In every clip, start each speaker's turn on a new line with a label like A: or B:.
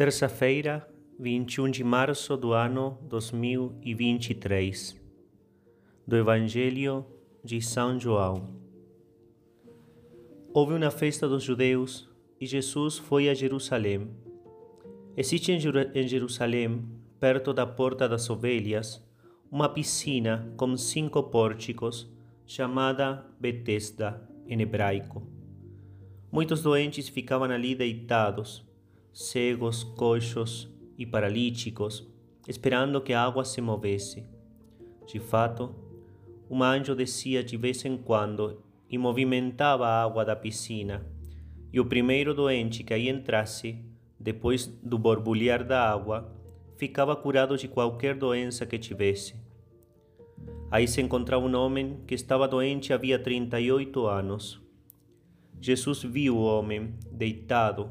A: Terça-feira, 21 de março do ano 2023, do Evangelho de São João. Houve uma festa dos judeus e Jesus foi a Jerusalém. Existe em Jerusalém, perto da Porta das Ovelhas, uma piscina com cinco pórticos chamada Betesda em hebraico. Muitos doentes ficavam ali deitados cegos, coxos e paralíticos, esperando que a água se movesse. De fato, um anjo descia de vez em quando e movimentava a água da piscina, e o primeiro doente que aí entrasse, depois do borbulhar da água, ficava curado de qualquer doença que tivesse. Aí se encontrava um homem que estava doente havia 38 anos. Jesus viu o homem deitado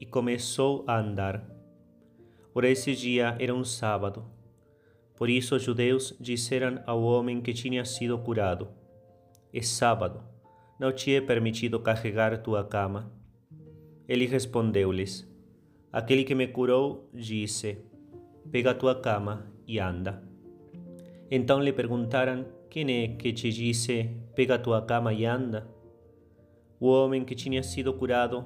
A: e começou a andar. Ora, esse dia era um sábado. Por isso os judeus disseram ao homem que tinha sido curado: É sábado, não te é permitido carregar tua cama. Ele respondeu-lhes: Aquele que me curou disse: Pega tua cama e anda. Então lhe perguntaram: Quem é que te disse: Pega tua cama e anda? O homem que tinha sido curado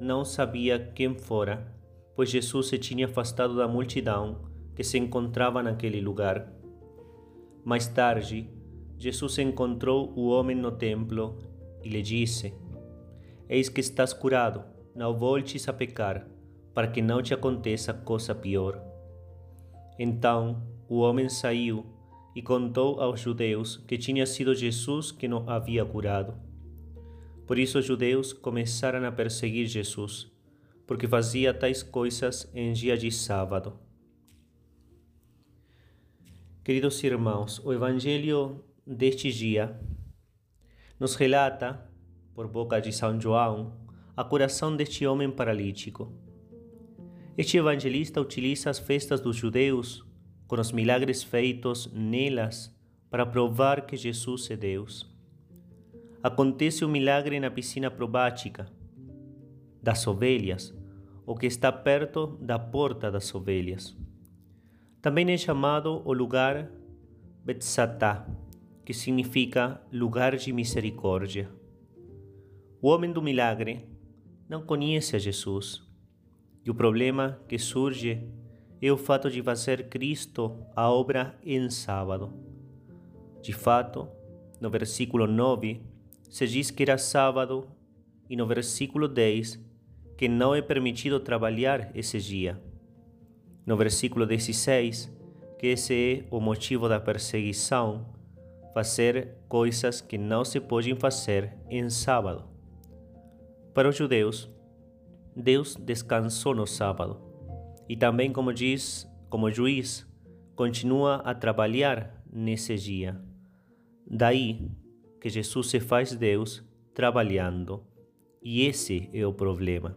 A: não sabia quem fora, pois Jesus se tinha afastado da multidão que se encontrava naquele lugar. Mais tarde, Jesus encontrou o homem no templo e lhe disse: Eis que estás curado, não voltes a pecar, para que não te aconteça coisa pior. Então o homem saiu e contou aos judeus que tinha sido Jesus que não havia curado. Por isso os judeus começaram a perseguir Jesus, porque fazia tais coisas em dia de sábado. Queridos irmãos, o Evangelho deste dia nos relata, por boca de São João, a curação deste homem paralítico. Este evangelista utiliza as festas dos judeus com os milagres feitos nelas para provar que Jesus é Deus acontece o um milagre na piscina probática das ovelhas, o que está perto da porta das ovelhas. Também é chamado o lugar Betsatá, que significa lugar de misericórdia. O homem do milagre não conhece a Jesus, e o problema que surge é o fato de fazer Cristo a obra em sábado. De fato, no versículo 9, se diz que era sábado e no versículo 10 que não é permitido trabalhar esse dia. No versículo 16, que esse é o motivo da perseguição, fazer coisas que não se podem fazer em sábado. Para os judeus, Deus descansou no sábado e também, como diz, como juiz, continua a trabalhar nesse dia. Daí que Jesus se faz Deus trabalhando. E esse é o problema.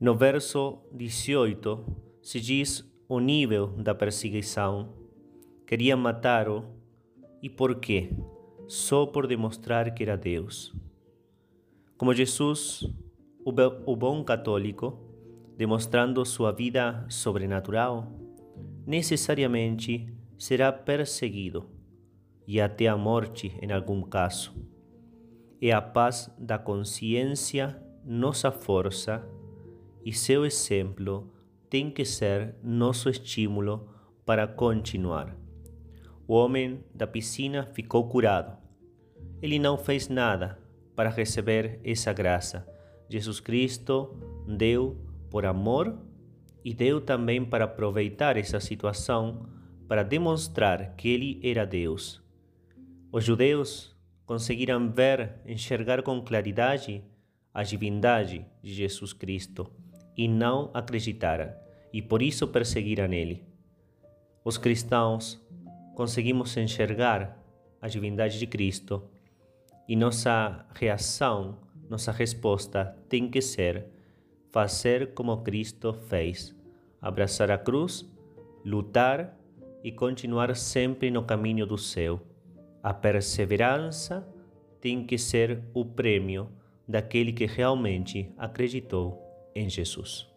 A: No verso 18 se diz o nível da perseguição. Queriam matá-lo. E por quê? Só por demonstrar que era Deus. Como Jesus, o bom católico, demonstrando sua vida sobrenatural, necessariamente será perseguido e até a morte em algum caso. É a paz da consciência nossa força e seu exemplo tem que ser nosso estímulo para continuar. O homem da piscina ficou curado. Ele não fez nada para receber essa graça. Jesus Cristo deu por amor e deu também para aproveitar essa situação para demonstrar que ele era Deus os judeus conseguiram ver, enxergar com claridade a divindade de Jesus Cristo e não acreditaram. e por isso perseguiram ele. Os cristãos conseguimos enxergar a divindade de Cristo e nossa reação, nossa resposta tem que ser fazer como Cristo fez: abraçar a cruz, lutar e continuar sempre no caminho do céu. A perseverança tem que ser o prêmio daquele que realmente acreditou em Jesus.